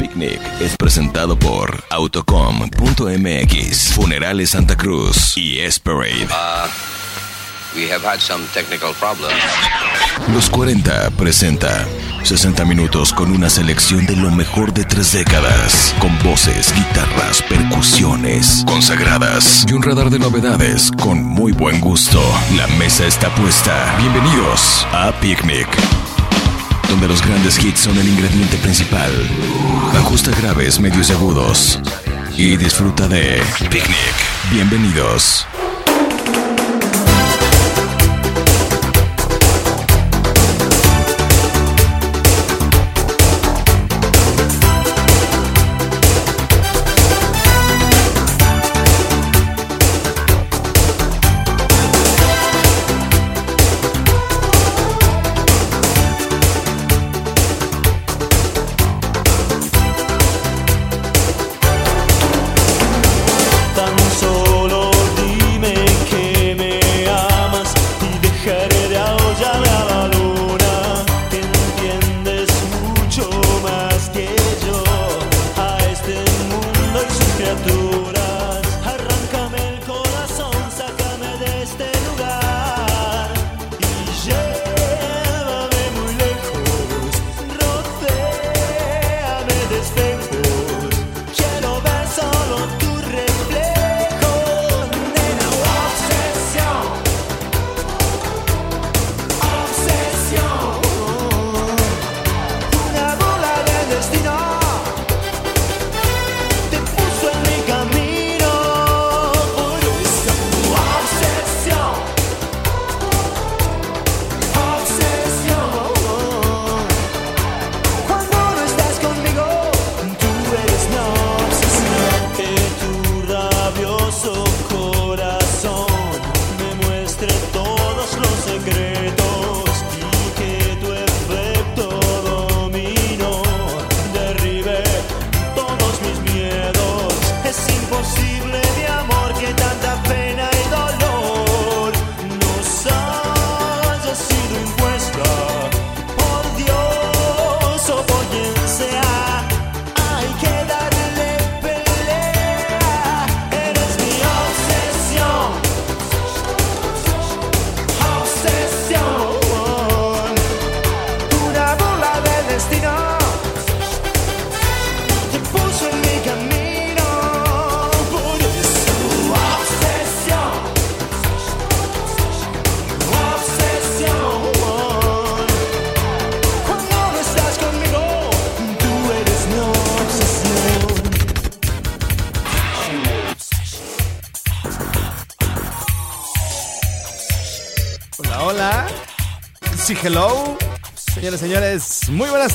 Picnic es presentado por autocom.mx, Funerales Santa Cruz y Esperade. Uh, we have had some technical problems. Los 40 presenta 60 minutos con una selección de lo mejor de tres décadas, con voces, guitarras, percusiones consagradas y un radar de novedades con muy buen gusto. La mesa está puesta. Bienvenidos a Picnic donde los grandes hits son el ingrediente principal. Ajusta graves, medios y agudos y disfruta de Picnic. Bienvenidos.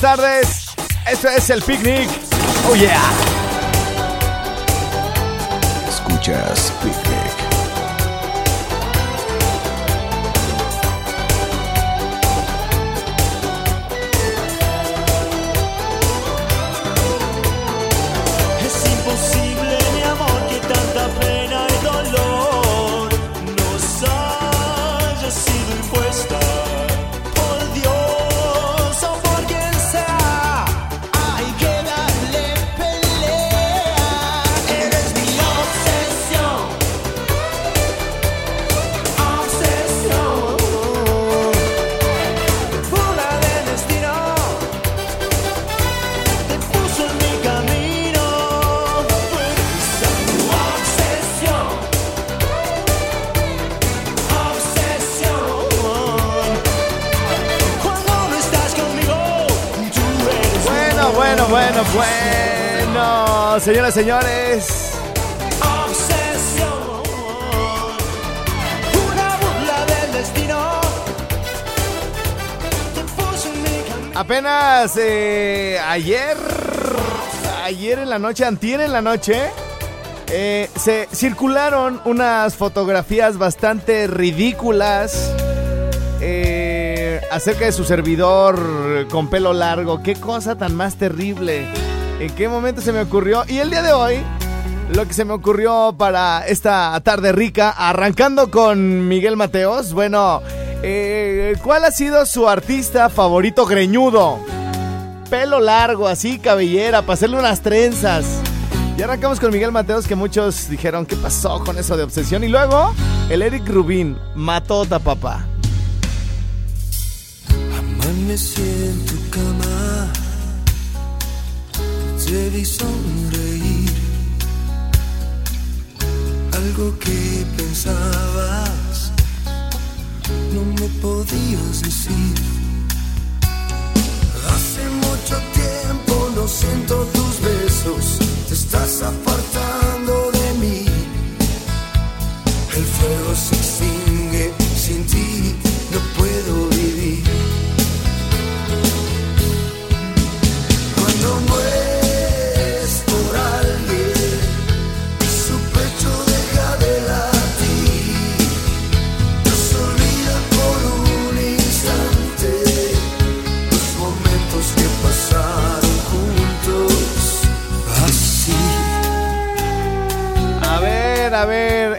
buenas tardes. Esto es el picnic. Oh yeah. Escuchas picnic. Señoras, señores. Apenas eh, ayer, ayer en la noche, antier en la noche, eh, se circularon unas fotografías bastante ridículas eh, acerca de su servidor con pelo largo. Qué cosa tan más terrible en qué momento se me ocurrió. Y el día de hoy, lo que se me ocurrió para esta tarde rica, arrancando con Miguel Mateos. Bueno, eh, ¿cuál ha sido su artista favorito greñudo? Pelo largo, así, cabellera, para hacerle unas trenzas. Y arrancamos con Miguel Mateos, que muchos dijeron, ¿qué pasó con eso de obsesión? Y luego, el Eric Rubín, matota, papá. Amanece en tu cama te vi sonreír. Algo que pensabas, no me podías decir. Hace mucho tiempo no siento tus besos, te estás apartando de mí. El fuego se extingue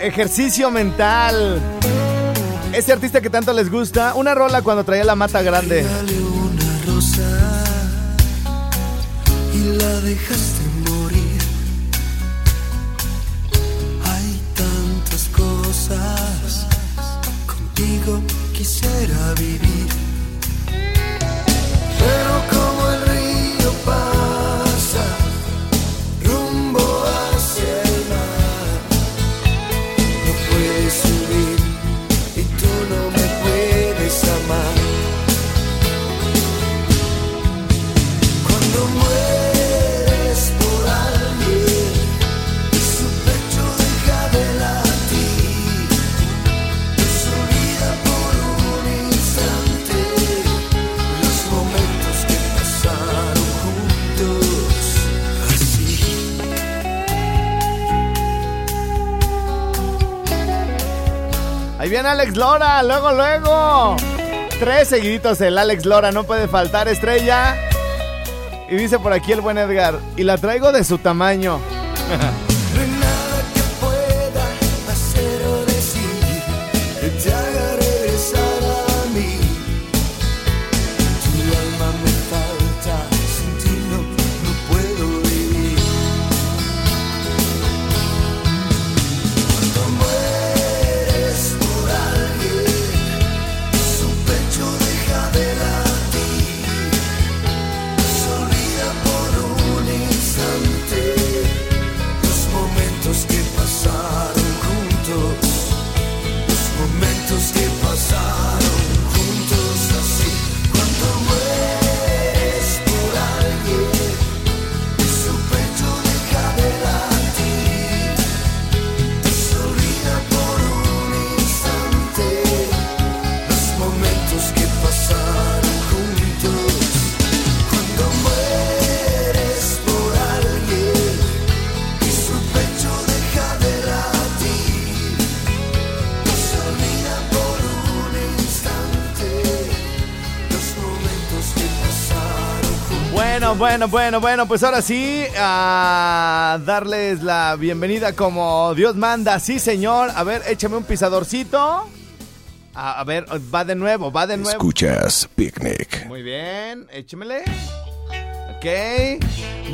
ejercicio mental. Este artista que tanto les gusta, una rola cuando traía la mata grande. Y la dejaste Viene Alex Lora, luego, luego. Tres seguiditos el Alex Lora, no puede faltar estrella. Y dice por aquí el buen Edgar, y la traigo de su tamaño. Bueno, bueno, bueno, pues ahora sí, a darles la bienvenida como Dios manda. Sí, señor. A ver, échame un pisadorcito. A, a ver, va de nuevo, va de nuevo. Escuchas Picnic. Muy bien, échemele. Ok.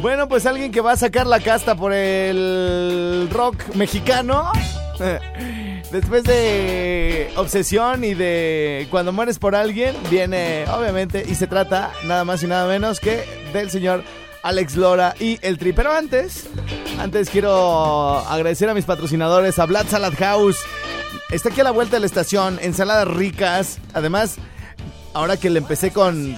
Bueno, pues alguien que va a sacar la casta por el rock mexicano. Después de Obsesión y de Cuando mueres por alguien, viene, obviamente, y se trata nada más y nada menos que del señor Alex Lora y el Tri. Pero antes, antes quiero agradecer a mis patrocinadores, a Blood Salad House. Está aquí a la vuelta de la estación, ensaladas ricas. Además, ahora que le empecé con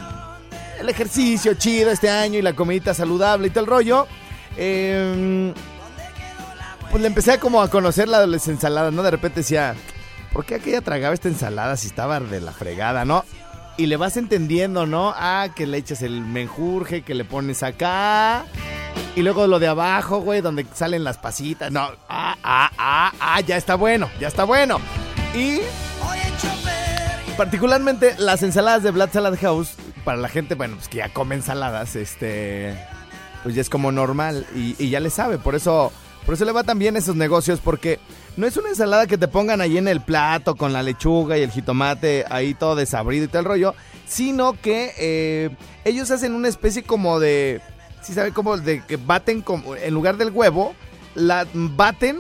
el ejercicio chido este año y la comidita saludable y todo el rollo, eh, pues le empecé a como a conocer las ensaladas, ¿no? De repente decía, ¿por qué aquella tragaba esta ensalada si estaba de la fregada, no? Y le vas entendiendo, ¿no? Ah, que le echas el menjurje, que le pones acá. Y luego lo de abajo, güey, donde salen las pasitas. No, ah, ah, ah, ah, ya está bueno, ya está bueno. Y particularmente las ensaladas de Blood Salad House, para la gente, bueno, pues que ya come ensaladas, este, pues ya es como normal y ya le sabe. Por eso, por eso le va tan bien esos negocios, porque no es una ensalada que te pongan ahí en el plato con la lechuga y el jitomate ahí todo desabrido y tal rollo, sino que eh, ellos hacen una especie como de, si saben como de que baten como en lugar del huevo, la baten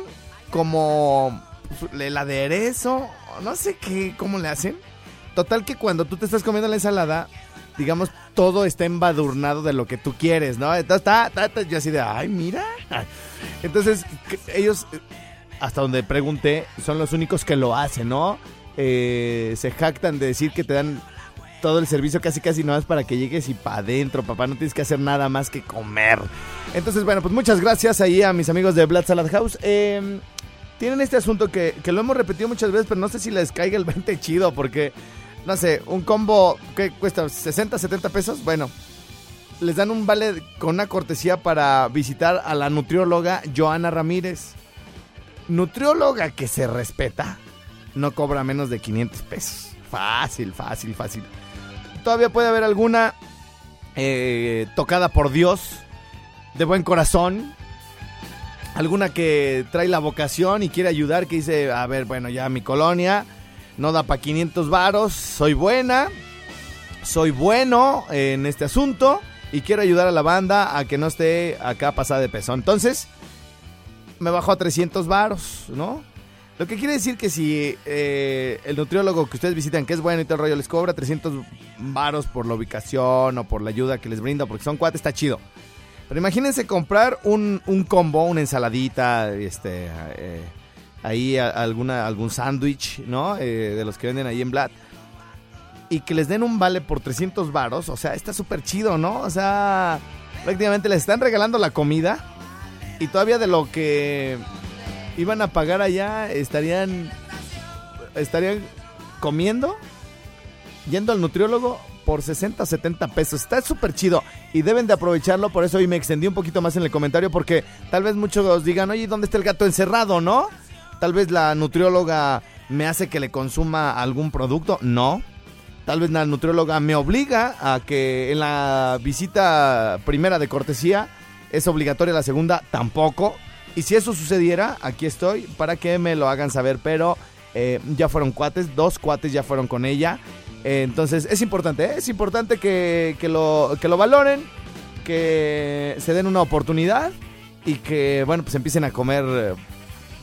como pues, el aderezo, no sé qué, cómo le hacen. Total que cuando tú te estás comiendo la ensalada, digamos, todo está embadurnado de lo que tú quieres, ¿no? Entonces, yo así de, ay, mira. Entonces, ellos, hasta donde pregunté, son los únicos que lo hacen, ¿no? Eh, se jactan de decir que te dan todo el servicio casi casi no es para que llegues y para adentro, papá, no tienes que hacer nada más que comer. Entonces, bueno, pues muchas gracias ahí a mis amigos de Blood Salad House. Eh, tienen este asunto que, que lo hemos repetido muchas veces, pero no sé si les caiga el 20 chido, porque, no sé, un combo que cuesta 60, 70 pesos, bueno, les dan un vale con una cortesía para visitar a la nutrióloga Joana Ramírez. Nutrióloga que se respeta, no cobra menos de 500 pesos. Fácil, fácil, fácil. Todavía puede haber alguna eh, tocada por Dios, de buen corazón, alguna que trae la vocación y quiere ayudar, que dice, a ver, bueno, ya mi colonia no da para 500 varos, soy buena, soy bueno en este asunto y quiero ayudar a la banda a que no esté acá pasada de peso. Entonces, me bajo a 300 varos, ¿no? Lo que quiere decir que si eh, el nutriólogo que ustedes visitan, que es bueno y todo el rollo, les cobra 300 varos por la ubicación o por la ayuda que les brinda, porque son cuates, está chido. Pero imagínense comprar un, un combo, una ensaladita, este, eh, ahí alguna, algún sándwich, ¿no? Eh, de los que venden ahí en Vlad. Y que les den un vale por 300 varos, o sea, está súper chido, ¿no? O sea, prácticamente les están regalando la comida y todavía de lo que iban a pagar allá estarían, estarían comiendo, yendo al nutriólogo por 60, 70 pesos. Está súper chido y deben de aprovecharlo. Por eso hoy me extendí un poquito más en el comentario porque tal vez muchos digan, oye, ¿dónde está el gato encerrado, no? Tal vez la nutrióloga me hace que le consuma algún producto. No. Tal vez la nutrióloga me obliga a que en la visita primera de cortesía es obligatoria la segunda, tampoco. Y si eso sucediera, aquí estoy para que me lo hagan saber. Pero eh, ya fueron cuates, dos cuates ya fueron con ella. Eh, entonces es importante, ¿eh? es importante que, que lo, que lo valoren, que se den una oportunidad y que, bueno, pues empiecen a comer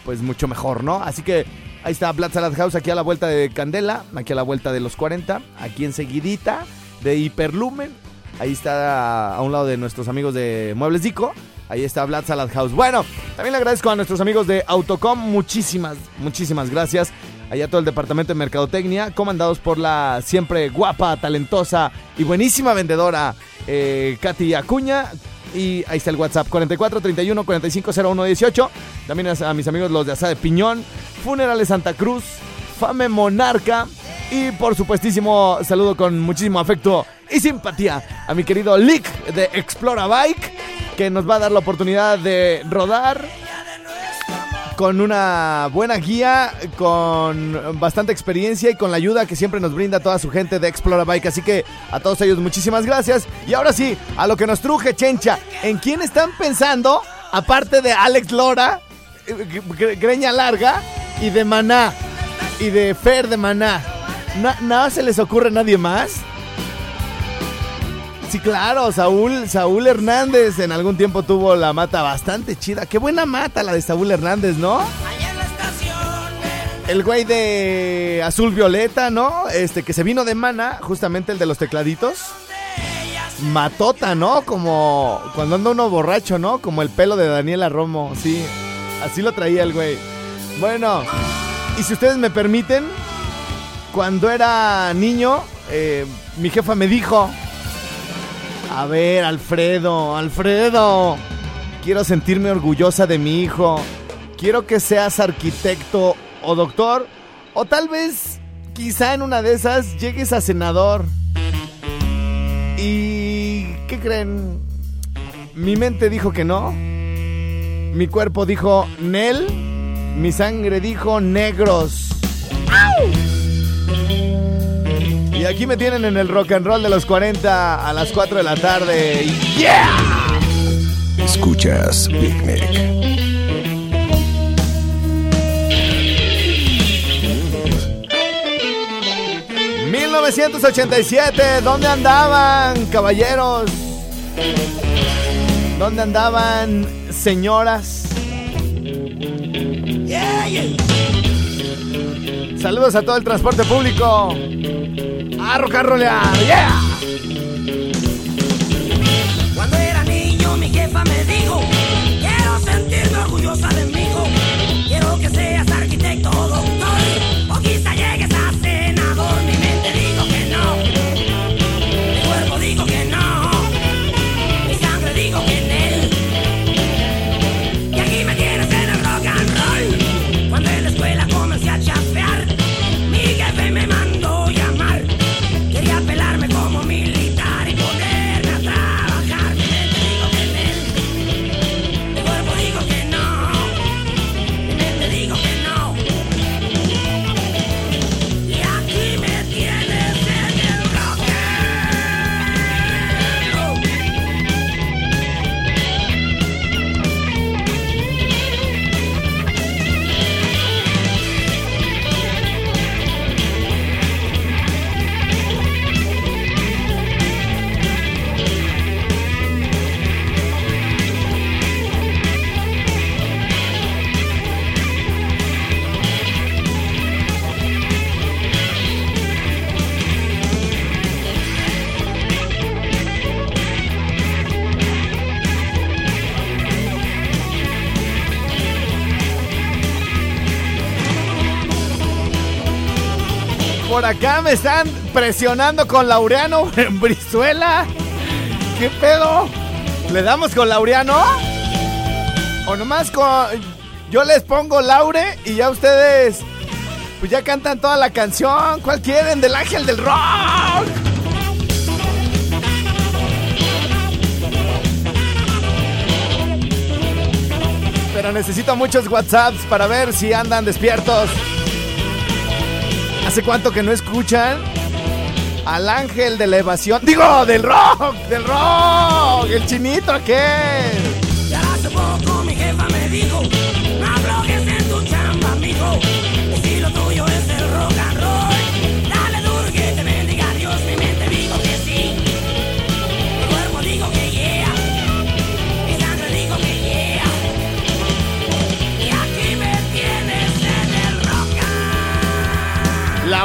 pues mucho mejor, ¿no? Así que ahí está Blood Salad House aquí a la vuelta de Candela, aquí a la vuelta de los 40, aquí enseguidita de Hiperlumen. Ahí está a un lado de nuestros amigos de Muebles Dico. Ahí está Blood Salad House. Bueno, también le agradezco a nuestros amigos de Autocom. Muchísimas, muchísimas gracias. Allá todo el departamento de Mercadotecnia, comandados por la siempre guapa, talentosa y buenísima vendedora eh, Katy Acuña. Y ahí está el WhatsApp 44 31 45 01 18. También a, mis amigos los de Asada de Piñón, Funerales Santa Cruz, Fame Monarca. Y por supuestísimo, saludo con muchísimo afecto y simpatía a mi querido Lick de Explora Bike, que nos va a dar la oportunidad de rodar con una buena guía, con bastante experiencia y con la ayuda que siempre nos brinda toda su gente de Explora Bike. Así que a todos ellos muchísimas gracias. Y ahora sí, a lo que nos truje, Chencha. ¿En quién están pensando, aparte de Alex Lora, Gre- Greña Larga y de Maná? Y de Fer de Maná. Na- ¿Nada se les ocurre a nadie más? Sí, claro, Saúl, Saúl Hernández en algún tiempo tuvo la mata bastante chida. Qué buena mata la de Saúl Hernández, ¿no? El güey de Azul Violeta, ¿no? Este que se vino de mana, justamente el de los tecladitos. Matota, ¿no? Como cuando anda uno borracho, ¿no? Como el pelo de Daniela Romo, sí. Así lo traía el güey. Bueno, y si ustedes me permiten, cuando era niño, eh, mi jefa me dijo, a ver, Alfredo, Alfredo. Quiero sentirme orgullosa de mi hijo. Quiero que seas arquitecto o doctor. O tal vez, quizá en una de esas, llegues a senador. ¿Y qué creen? Mi mente dijo que no. Mi cuerpo dijo Nel. Mi sangre dijo negros. Y aquí me tienen en el rock and roll de los 40 a las 4 de la tarde. ¡Yeah! Escuchas Big Nick. ¿1987? ¿Dónde andaban, caballeros? ¿Dónde andaban, señoras? Yeah, yeah. Saludos a todo el transporte público. ¡Yeah! Cuando era niño mi jefa me dijo, quiero sentirme orgullosa de mi hijo, quiero que seas arquitecto acá me están presionando con Laureano en Brizuela. ¿Qué pedo? ¿Le damos con Laureano? ¿O nomás con... Yo les pongo Laure y ya ustedes... Pues ya cantan toda la canción. ¿Cuál quieren? Del ángel del rock. Pero necesito muchos WhatsApps para ver si andan despiertos. ¿Hace cuánto que no escuchan? Al ángel de la evasión. Digo, del rock, del rock. El chinito aquel. Y hace poco mi jefa me dijo, no aflojes en tu chamba, mijo. Si lo tuyo es el rock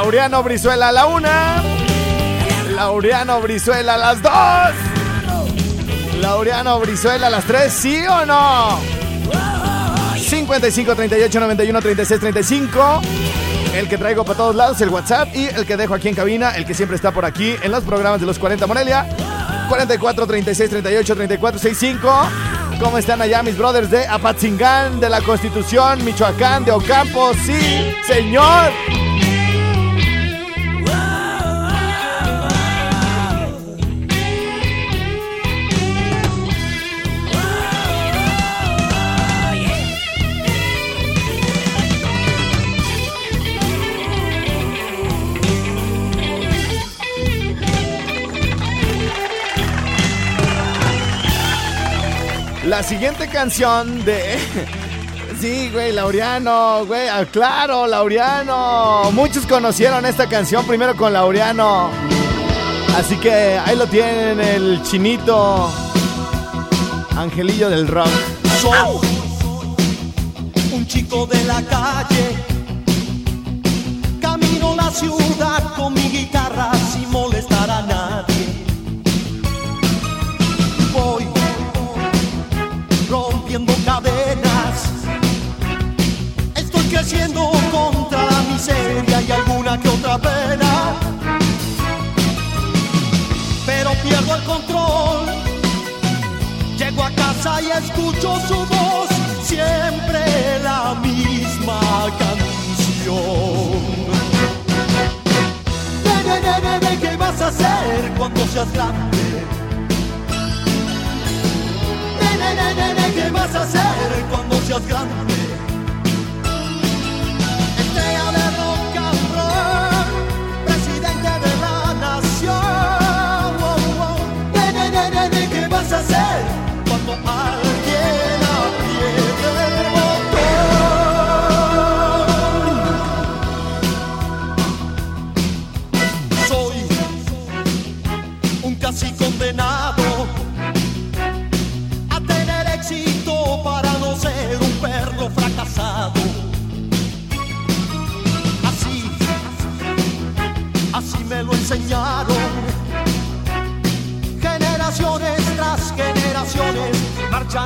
Laureano Brizuela a la una. Laureano Brizuela a las dos. Laureano Brizuela a las tres. ¿Sí o no? 55 38 91 36 35. El que traigo para todos lados, el WhatsApp. Y el que dejo aquí en cabina, el que siempre está por aquí en los programas de los 40 Morelia. 44 36 38 34 65. ¿Cómo están allá mis brothers de Apatzingán, de la Constitución, Michoacán, de Ocampo? Sí, señor. La siguiente canción de. Sí, güey, Laureano, güey, ah, claro, Laureano. Muchos conocieron esta canción primero con Laureano. Así que ahí lo tienen, el chinito. Angelillo del rock. Soy un chico de la calle. Camino la ciudad con mi guitarra Pero pierdo el control. Llego a casa y escucho su voz, siempre la misma canción. Nene, nene, nene, ¿qué vas a hacer cuando seas grande? Nene, nene, nene, ¿qué vas a hacer cuando seas grande?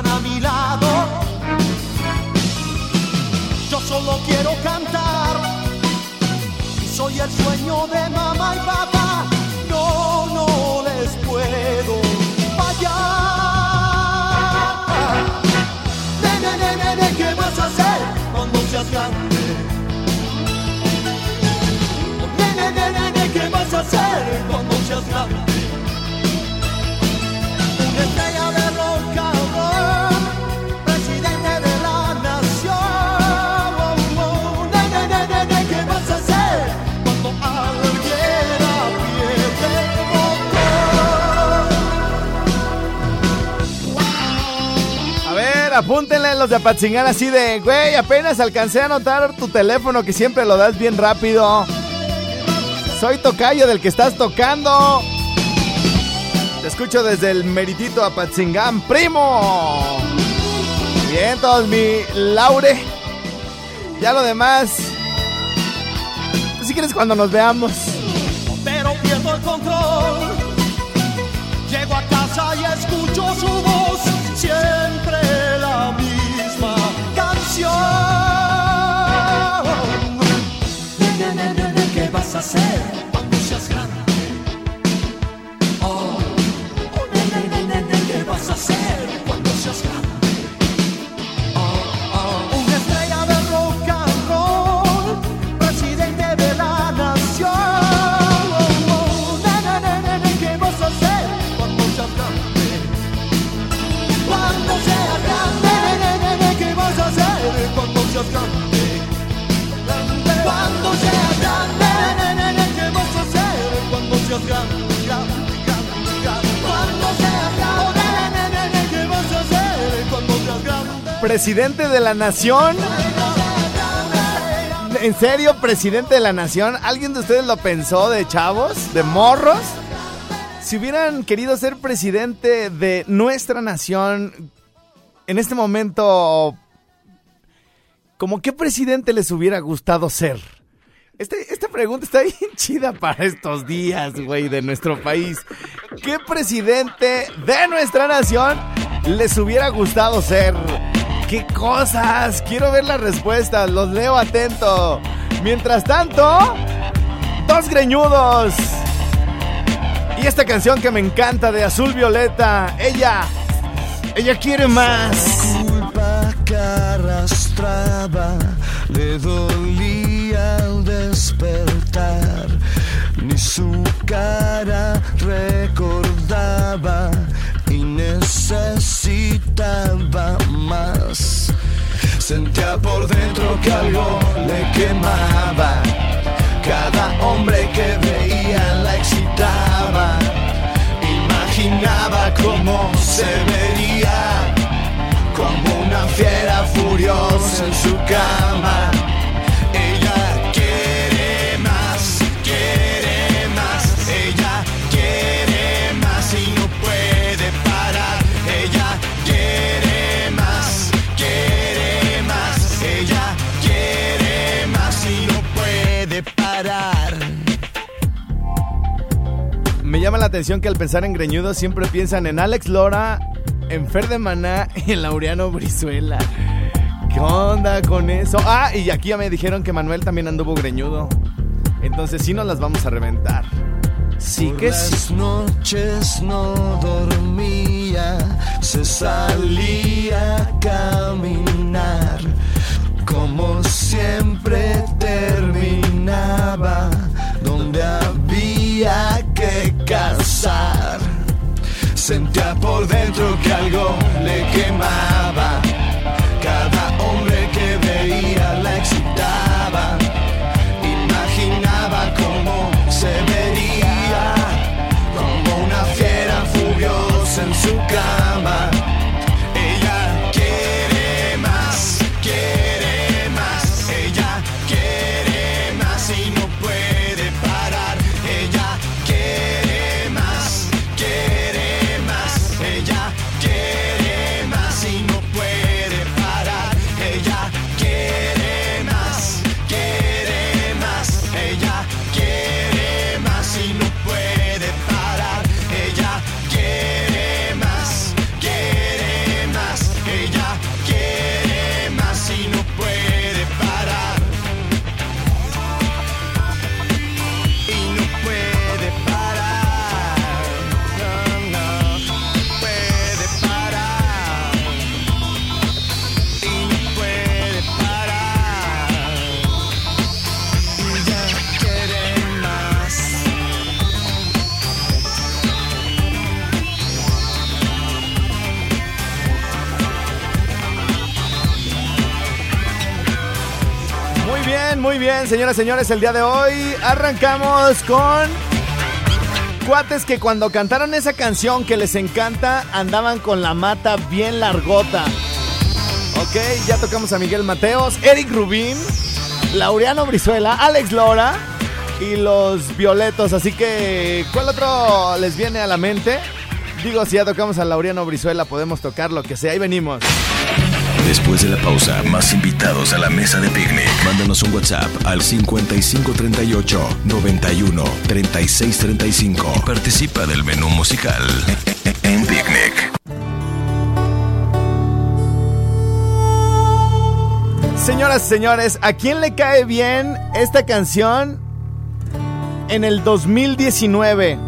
A mi lado. Yo solo quiero cantar soy el sueño de mamá y papá. No, no les puedo fallar. Nene, nene, nene, ¿qué vas a hacer cuando seas grande? Nene, nene, nene, ¿qué vas a hacer cuando seas grande? Ver, apúntenle los de Apatzingán así de, güey, apenas alcancé a anotar tu teléfono que siempre lo das bien rápido. Soy tocayo del que estás tocando. Te escucho desde el meritito Apatzingán, primo. Bien, todos mi Laure. Ya lo demás. Pues si quieres cuando nos veamos. pero pierdo el control. Presidente de la nación. ¿En serio, presidente de la nación? ¿Alguien de ustedes lo pensó de chavos? ¿De morros? Si hubieran querido ser presidente de nuestra nación, en este momento, ¿cómo qué presidente les hubiera gustado ser? Este- esta pregunta está bien chida para estos días, güey, de nuestro país. ¿Qué presidente de nuestra nación les hubiera gustado ser? ¿Qué cosas? Quiero ver las respuestas, los leo atento. Mientras tanto, dos greñudos. Y esta canción que me encanta de Azul Violeta, ella, ella quiere más. culpa que arrastraba le dolía al despertar. Ni su cara recordaba y necesitaba más. Sentía por dentro que algo le quemaba. Cada hombre que veía la excitaba. Imaginaba cómo se vería como una fiera furiosa en su cama. Llama la atención que al pensar en greñudos siempre piensan en Alex Lora, en Fer de Maná y en Laureano Brizuela. ¿Qué onda con eso? Ah, y aquí ya me dijeron que Manuel también anduvo greñudo. Entonces sí nos las vamos a reventar. Sí Por que sí. las noches no dormía, se salía a caminar. Como siempre terminaba donde había Sentía por dentro que algo le quemaba. Muy bien, señoras y señores. El día de hoy arrancamos con cuates que cuando cantaron esa canción que les encanta andaban con la mata bien largota. Ok, ya tocamos a Miguel Mateos, Eric Rubín, Laureano Brizuela, Alex Lora y los Violetos. Así que, ¿cuál otro les viene a la mente? Digo, si ya tocamos a Laureano Brizuela, podemos tocar lo que sea. Ahí venimos. Después de la pausa, más invitados a la mesa de picnic. Mándanos un WhatsApp al 5538 91 36 35. Participa del menú musical en Picnic. Señoras y señores, ¿a quién le cae bien esta canción en el 2019?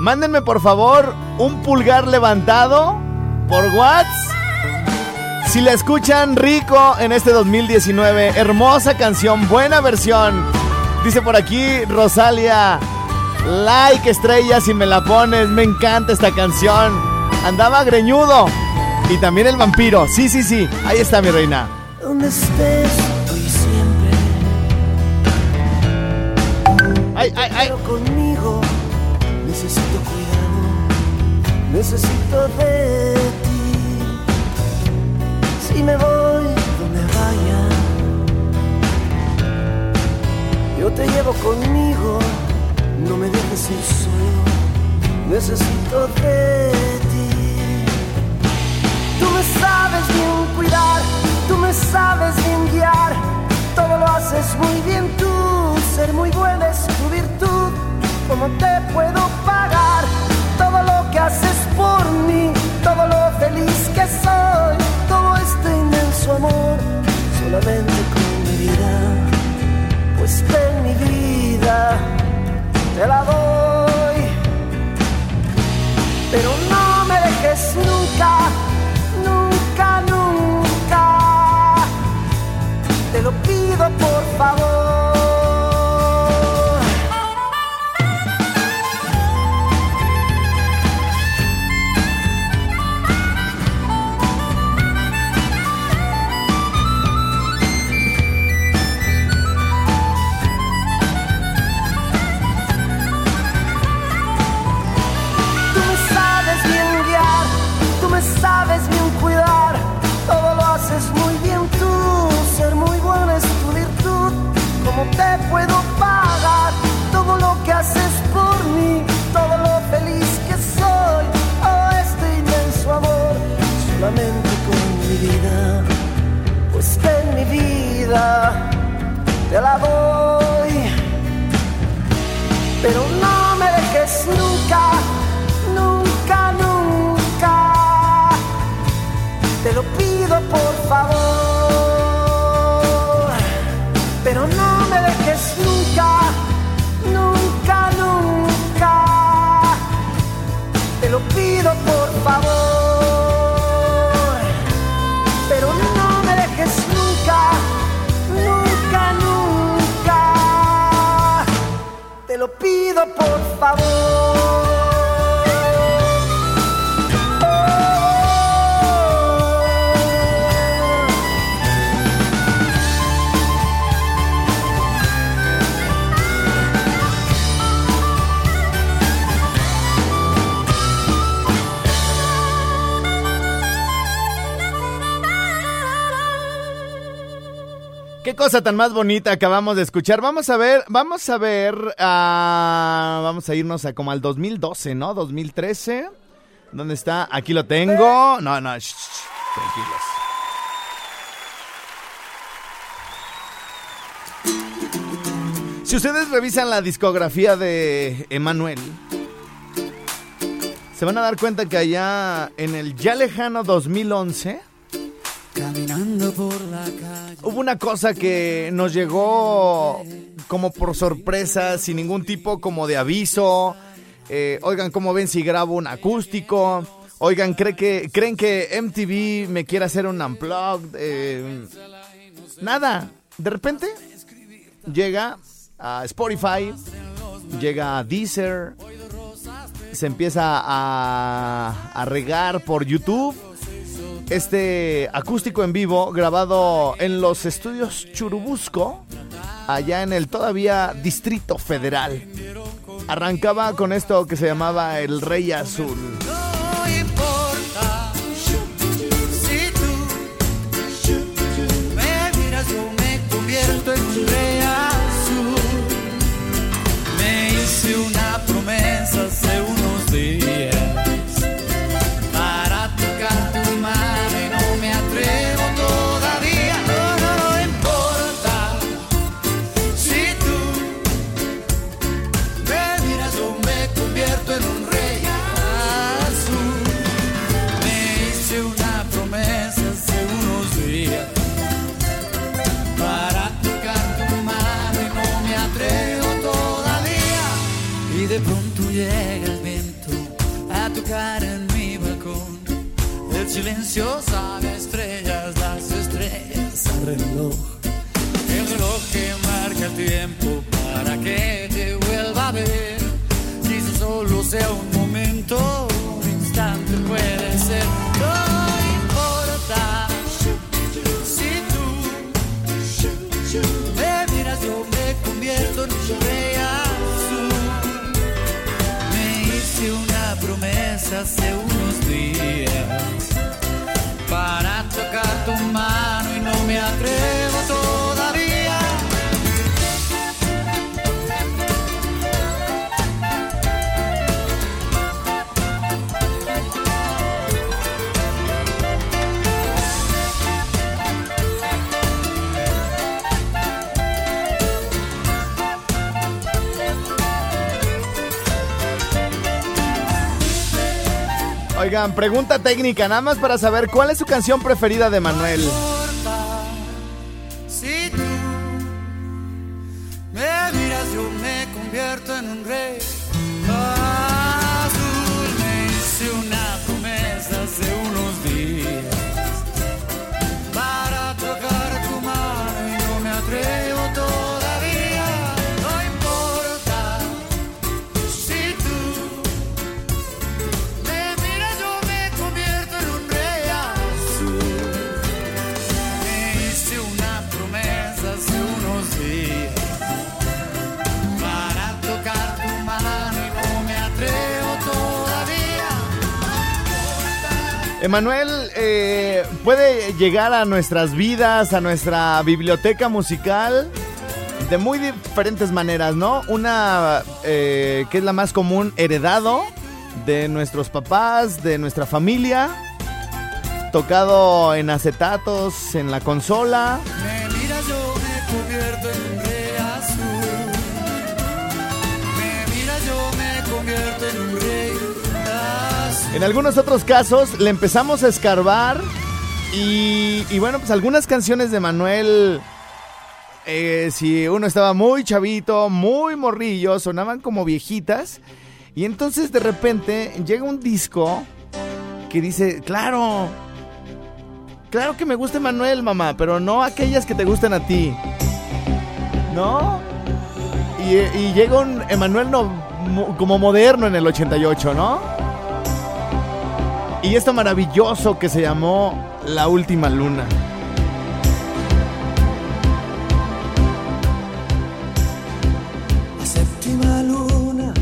Mándenme por favor un pulgar levantado por WhatsApp. Si la escuchan rico en este 2019, hermosa canción, buena versión. Dice por aquí Rosalia, like estrella si me la pones, me encanta esta canción. Andaba greñudo. Y también el vampiro, sí, sí, sí, ahí está mi reina. Donde estés hoy siempre, Ay, ay, ay. conmigo necesito cuidado, necesito ti. Si me voy donde vaya, yo te llevo conmigo, no me dejes ir solo, necesito de ti. Tú me sabes bien cuidar, tú me sabes bien guiar, todo lo haces muy bien tú, ser muy buena es tu virtud, ¿cómo te puedo pagar? Todo lo que haces por mí, todo lo feliz que amor, solamente con mi vida, pues en mi vida te la doy pero no me dejes nunca, nunca, nunca. Te lo pido por favor. Pero no me dejes nunca, nunca, nunca. Te lo pido por favor, pero no me dejes nunca, nunca, nunca. Te lo pido por favor. Cosa tan más bonita acabamos de escuchar. Vamos a ver, vamos a ver, ah, vamos a irnos a como al 2012, ¿no? 2013. ¿Dónde está? Aquí lo tengo. No, no, tranquilos. Si ustedes revisan la discografía de Emanuel, se van a dar cuenta que allá en el ya lejano 2011 Hubo una cosa que nos llegó como por sorpresa, sin ningún tipo como de aviso. Eh, oigan, ¿cómo ven si grabo un acústico? Oigan, ¿cree que, ¿creen que MTV me quiere hacer un unplugged? Eh, nada. De repente llega a Spotify, llega a Deezer, se empieza a regar por YouTube este acústico en vivo grabado en los estudios Churubusco, allá en el todavía Distrito Federal. Arrancaba con esto que se llamaba El Rey Azul. El Pregunta técnica, nada más para saber cuál es su canción preferida de Manuel. Emanuel eh, puede llegar a nuestras vidas, a nuestra biblioteca musical de muy diferentes maneras, ¿no? Una eh, que es la más común, heredado de nuestros papás, de nuestra familia, tocado en acetatos, en la consola. Me miras, yo me En algunos otros casos le empezamos a escarbar y, y bueno, pues algunas canciones de Manuel, eh, si uno estaba muy chavito, muy morrillo, sonaban como viejitas y entonces de repente llega un disco que dice, claro, claro que me gusta Manuel, mamá, pero no aquellas que te gustan a ti, ¿no? Y, llega un Emanuel como moderno en el 88, ¿no? Y esto maravilloso que se llamó La Última Luna. La séptima luna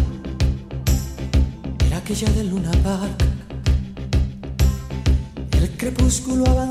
era aquella de Luna Park. El crepúsculo avanzaba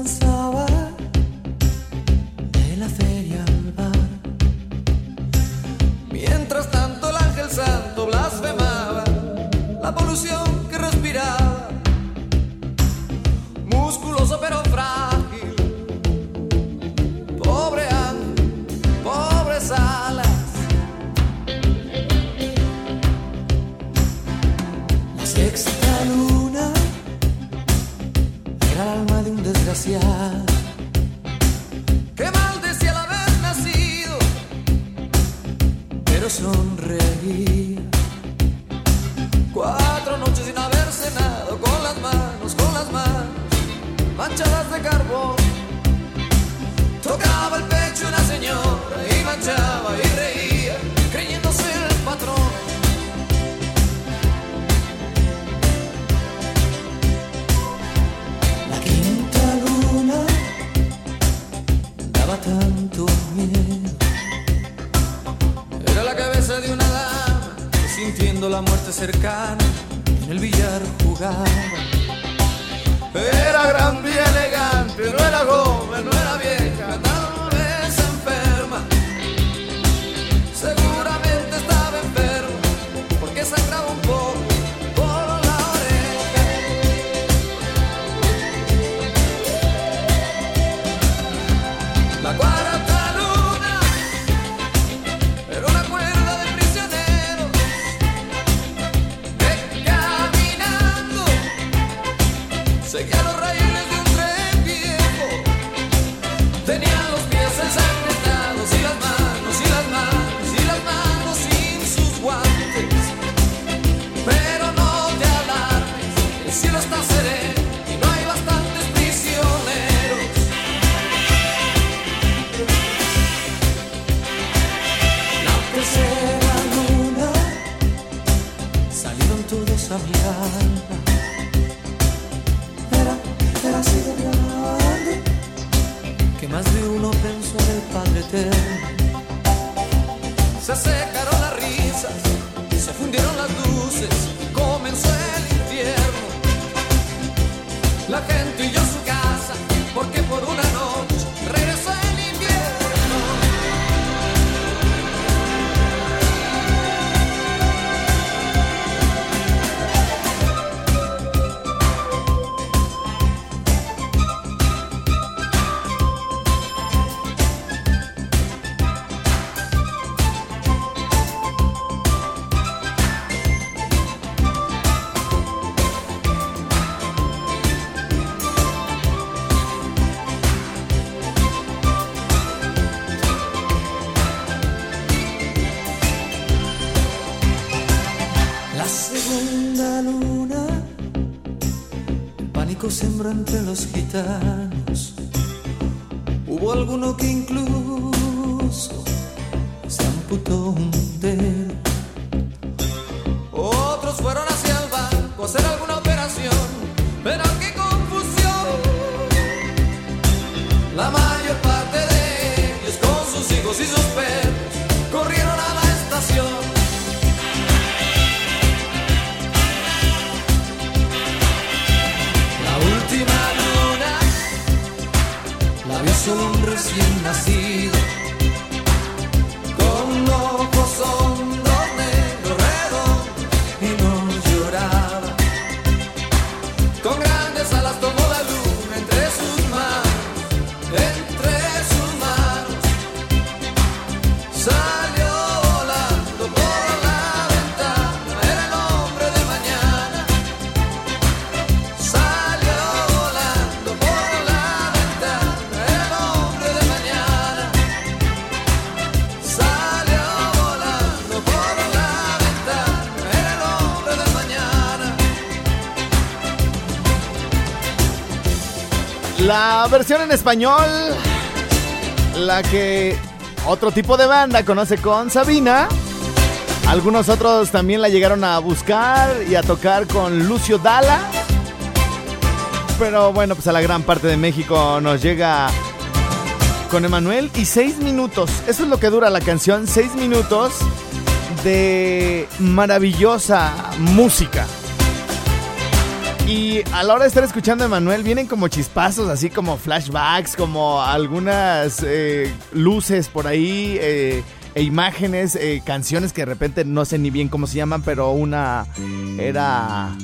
el billar jugaba. Era grande y elegante, no era joven, no era entre los gitanos. Hubo alguno que La versión en español, la que otro tipo de banda conoce con Sabina. Algunos otros también la llegaron a buscar y a tocar con Lucio Dala. Pero bueno, pues a la gran parte de México nos llega con Emanuel y seis minutos. Eso es lo que dura la canción, seis minutos de maravillosa música. Y a la hora de estar escuchando a Emanuel vienen como chispazos, así como flashbacks, como algunas eh, luces por ahí eh, e imágenes, eh, canciones que de repente no sé ni bien cómo se llaman, pero una era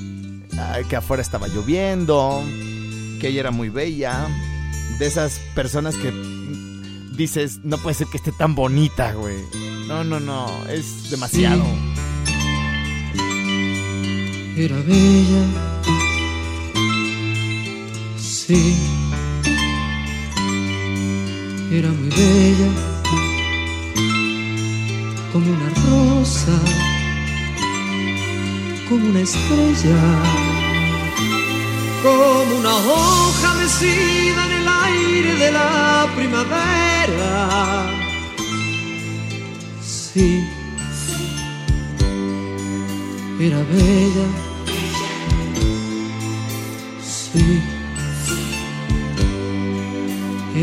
que afuera estaba lloviendo, que ella era muy bella, de esas personas que dices, no puede ser que esté tan bonita, güey. No, no, no, es demasiado. Era bella, sí, era muy bella, como una rosa, como una estrella, como una hoja mecida en el aire de la primavera. Sí, era bella. Sí,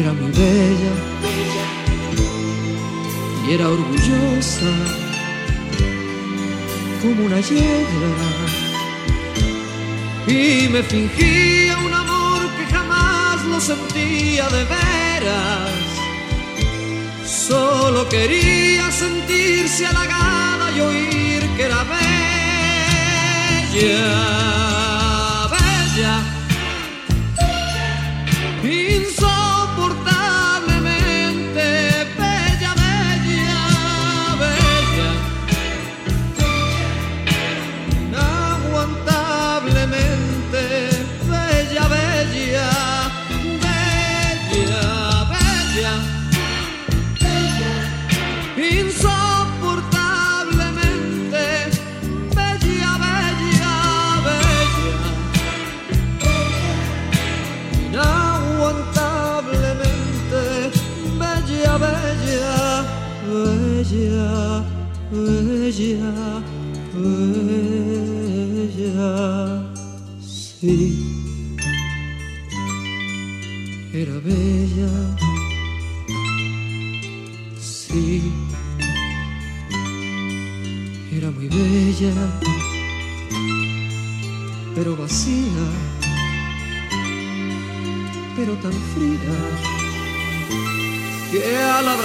era muy bella y era orgullosa como una hiedra. Y me fingía un amor que jamás lo sentía de veras. Solo quería sentirse halagada y oír que era bella, bella,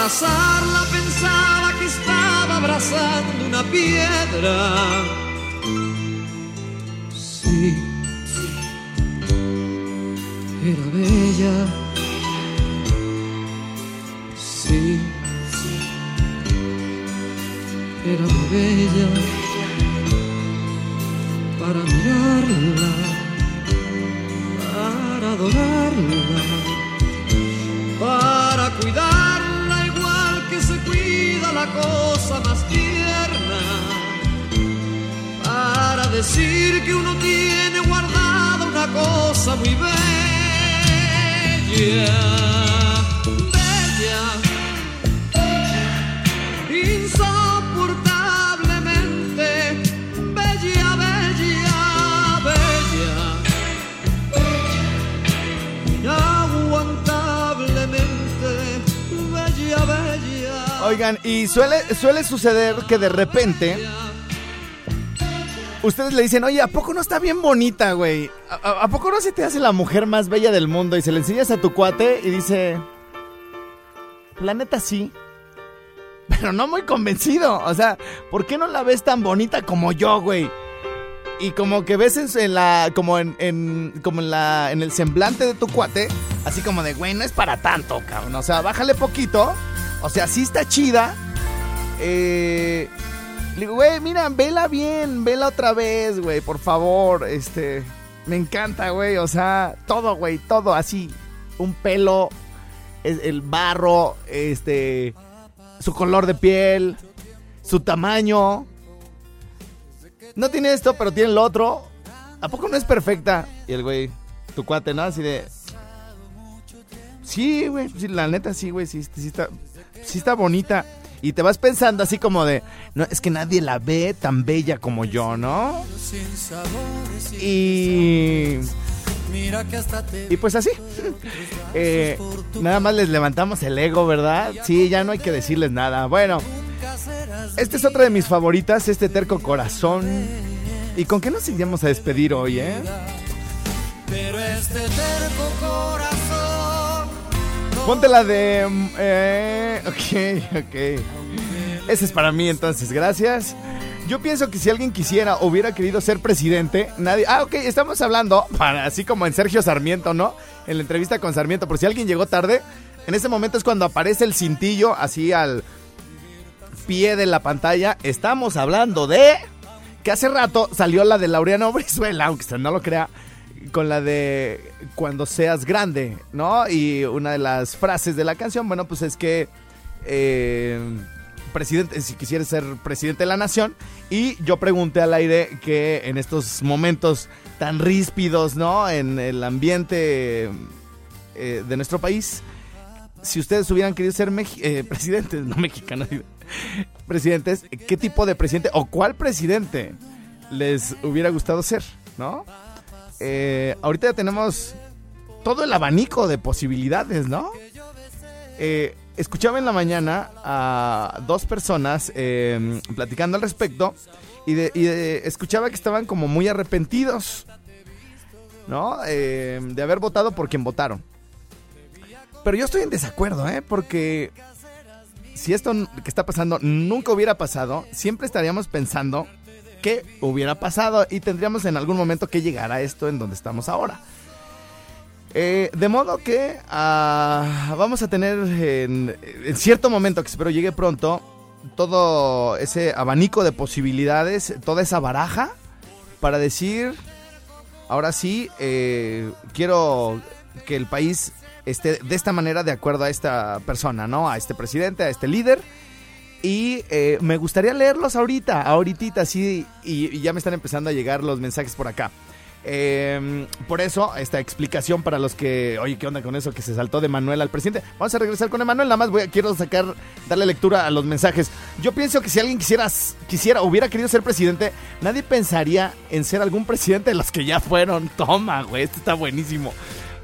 abrazarla pensaba que estaba abrazando una piedra. Decir que uno tiene guardada una cosa muy bella, bella insoportablemente bella, bella, bella, inaguantablemente bella, bella. Oigan, y suele, suele suceder que de repente ustedes le dicen, oye, ¿a poco no está bien bonita, güey? ¿A, poco no se te hace la mujer más bella del mundo? Y se le enseñas a tu cuate y dice, la neta sí. Pero no muy convencido. O sea, ¿por qué no la ves tan bonita como yo, güey? Y como que ves en, en la, como en, en- como en la, en el semblante de tu cuate, así como de, güey, no es para tanto, cabrón. O sea, bájale poquito. O sea, sí está chida. Eh, le digo, güey, mira, vela bien, vela otra vez, güey, por favor. Este, me encanta, güey. O sea, todo, güey, todo así. Un pelo, el barro, este, su color de piel, su tamaño. No tiene esto, pero tiene lo otro. ¿A poco no es perfecta? Y el güey, tu cuate, ¿no? Así de. Sí, güey, la neta sí, güey, sí, sí está, sí está bonita. Y te vas pensando así como de, no, es que nadie la ve tan bella como yo, ¿no? Y, y pues así. Eh, nada más les levantamos el ego, ¿verdad? Sí, ya no hay que decirles nada. Bueno, esta es otra de mis favoritas, este terco corazón. ¿Y con qué nos iríamos a despedir hoy, eh? pero este terco corazón Ponte la de... Eh, ok, ok. Ese es para mí entonces, gracias. Yo pienso que si alguien quisiera o hubiera querido ser presidente, nadie... Ah, ok, estamos hablando, así como en Sergio Sarmiento, ¿no? En la entrevista con Sarmiento, por si alguien llegó tarde, en ese momento es cuando aparece el cintillo así al pie de la pantalla. Estamos hablando de... Que hace rato salió la de Laureano Brizuela, aunque usted no lo crea, con la de cuando seas grande, ¿no? Y una de las frases de la canción, bueno, pues es que eh, presidente, si quisiera ser presidente de la nación, y yo pregunté al aire que en estos momentos tan ríspidos, ¿no? En el ambiente eh, de nuestro país, si ustedes hubieran querido ser eh, presidentes, no mexicanos, presidentes, ¿qué tipo de presidente o cuál presidente les hubiera gustado ser, ¿no? Eh, ahorita ya tenemos todo el abanico de posibilidades, ¿no? Eh, escuchaba en la mañana a dos personas eh, platicando al respecto y, y de- escuchaba que estaban como muy arrepentidos, ¿no? Eh, de haber votado por quien votaron. Pero yo estoy en desacuerdo, ¿eh? Porque si esto que está pasando nunca hubiera pasado, siempre estaríamos pensando qué hubiera pasado y tendríamos en algún momento que llegar a esto en donde estamos ahora. Eh, de modo que ah, vamos a tener en, en cierto momento, que espero llegue pronto, todo ese abanico de posibilidades, toda esa baraja para decir, ahora sí, eh, quiero que el país esté de esta manera de acuerdo a esta persona, ¿no? A este presidente, a este líder. Y eh, me gustaría leerlos ahorita, ahorita, sí, y, ya me están empezando a llegar los mensajes por acá. Eh, por eso, esta explicación para los que, oye, ¿qué onda con eso que se saltó de Manuel al presidente? Vamos a regresar con Emanuel, nada más voy quiero sacar, darle lectura a los mensajes. Yo pienso que si alguien quisiera, quisiera, hubiera querido ser presidente, nadie pensaría en ser algún presidente de los que ya fueron. Toma, güey, esto está buenísimo.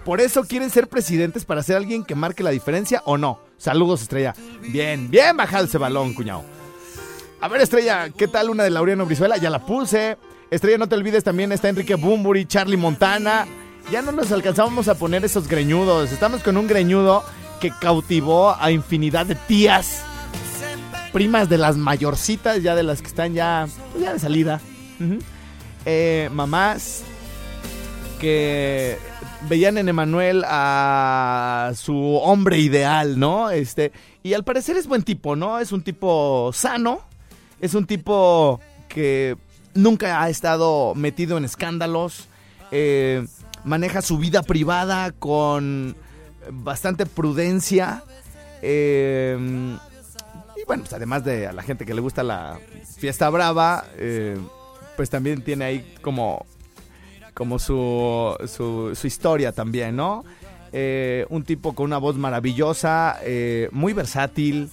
Por eso quieren ser presidentes para ser alguien que marque la diferencia o no. Saludos, Estrella. Bien, bien bajado ese balón, cuñado. A ver, Estrella, ¿qué tal una de Laureano Brizuela? Ya la puse. Estrella, no te olvides, también está Enrique Bumburi, Charlie Montana. Ya no nos alcanzábamos a poner esos greñudos. Estamos con un greñudo que cautivó a infinidad de tías, primas de las mayorcitas, ya de las que están ya, pues ya de salida. Eh, mamás que veían en Emanuel a su hombre ideal, ¿no? Este, y al parecer es buen tipo, ¿no? Es un tipo sano, es un tipo que nunca ha estado metido en escándalos, eh, maneja su vida privada con bastante prudencia. eh, y bueno, pues además de a la gente que le gusta la fiesta brava, eh, pues también tiene ahí como como su, su, historia también, ¿no? Eh, un tipo con una voz maravillosa, eh, muy versátil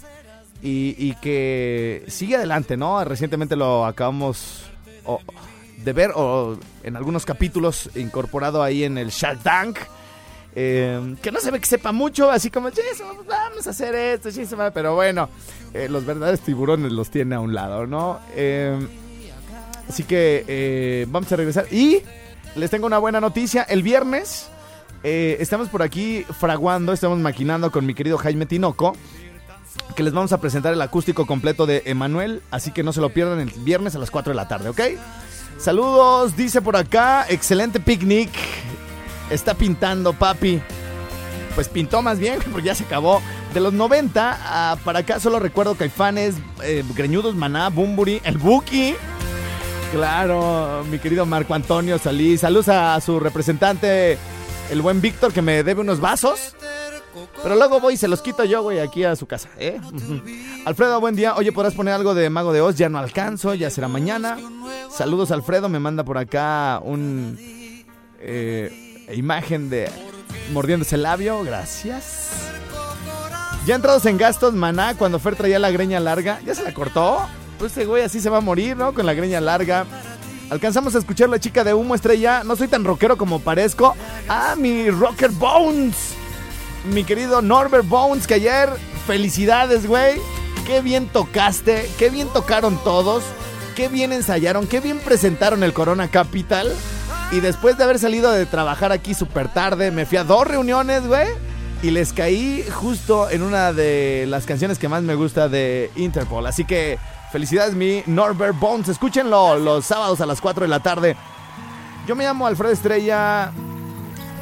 y, que sigue adelante, ¿no? Recientemente lo acabamos de ver o en algunos capítulos incorporado ahí en el Shark Tank. eh, que no se ve que sepa mucho, así como, "Jason, vamos a hacer esto, Jason", pero bueno, eh, los verdaderos tiburones los tiene a un lado, ¿no? Eh, Así que vamos a regresar. Y les tengo una buena noticia. El viernes eh, estamos por aquí fraguando, estamos maquinando con mi querido Jaime Tinoco. Que les vamos a presentar el acústico completo de Emanuel. Así que no se lo pierdan el viernes a las 4 de la tarde, ¿ok? Saludos, dice por acá. Excelente picnic. Está pintando, papi. Pues pintó más bien, porque ya se acabó. De los 90 a para acá solo recuerdo Caifanes, eh, Greñudos, Maná, Bumburi, el Buki. Claro, mi querido Marco Antonio Salí. Saludos a su representante, el buen Víctor, que me debe unos vasos. Pero luego voy y se los quito yo, güey, aquí a su casa, ¿eh? Alfredo, buen día. Oye, ¿podrás poner algo de Mago de Oz? Ya no alcanzo, ya será mañana. Saludos, Alfredo. Me manda por acá un eh, imagen de mordiéndose el labio. Gracias. Ya entrados en gastos, maná, cuando Fer traía la greña larga, ¿ya se la cortó? Pues ese güey así se va a morir, ¿no? Con la greña larga. Alcanzamos a escuchar la chica de humo estrella. No soy tan rockero como parezco. Ah, mi rocker Bones. Mi querido Norbert Bones, que ayer, felicidades, güey. Qué bien tocaste, qué bien tocaron todos, qué bien ensayaron, qué bien presentaron el Corona Capital. Y después de haber salido de trabajar aquí súper tarde, me fui a dos reuniones, güey. Y les caí justo en una de las canciones que más me gusta de Interpol. Así que felicidades, mi Norbert Bones. Escúchenlo los sábados a las 4 de la tarde. Yo me llamo Alfredo Estrella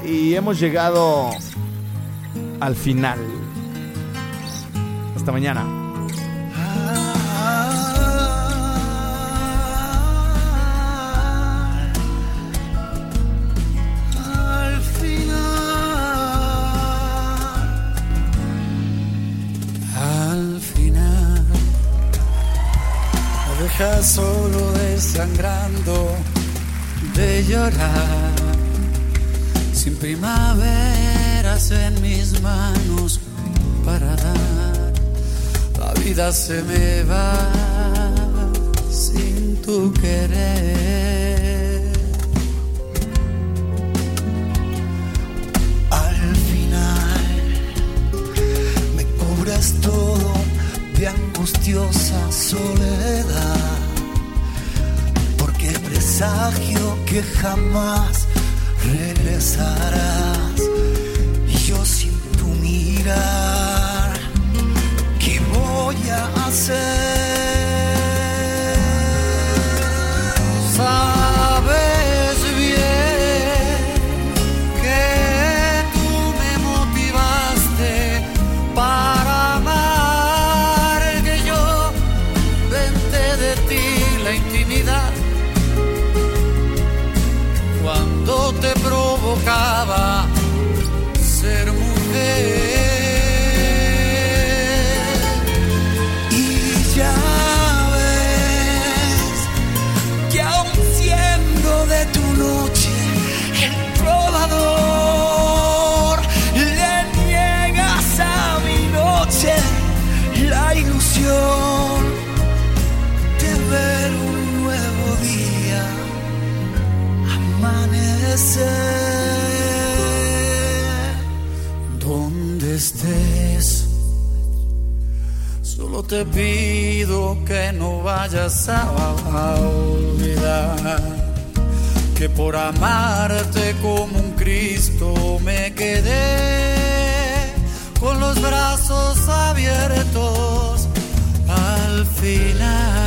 y hemos llegado al final. Hasta mañana. Me dejas solo desangrando de llorar, sin primaveras en mis manos para dar. La vida se me va sin tu querer. Al final me cubres todo de angustiosa soledad. presagio que jamás regresarás. Y yo sin tu mirar, ¿qué voy a hacer? No vayas a, a olvidar que por amarte como un Cristo me quedé con los brazos abiertos al final.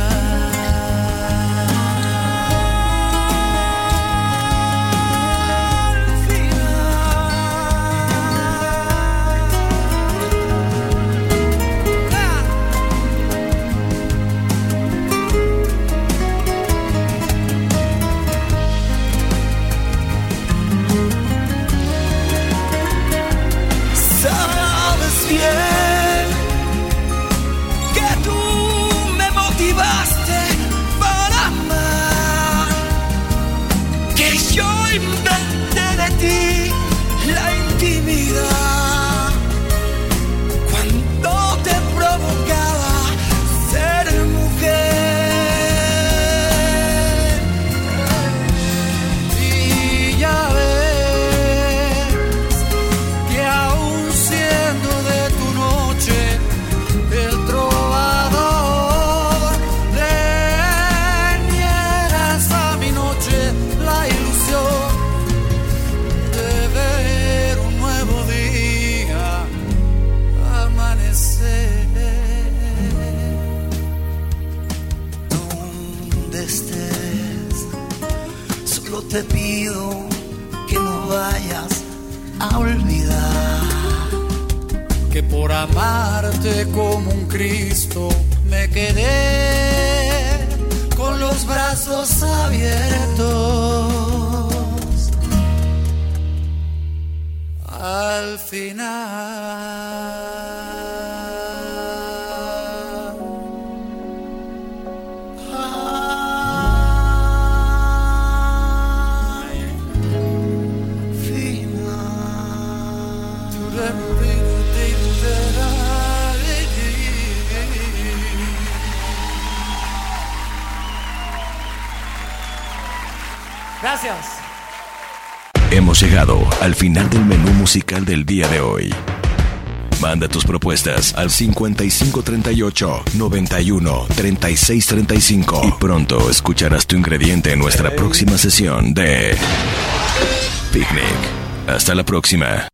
Final del menú musical del día de hoy. Manda tus propuestas al 5538 91 36 35 y pronto escucharás tu ingrediente en nuestra próxima sesión de Picnic. Hasta la próxima.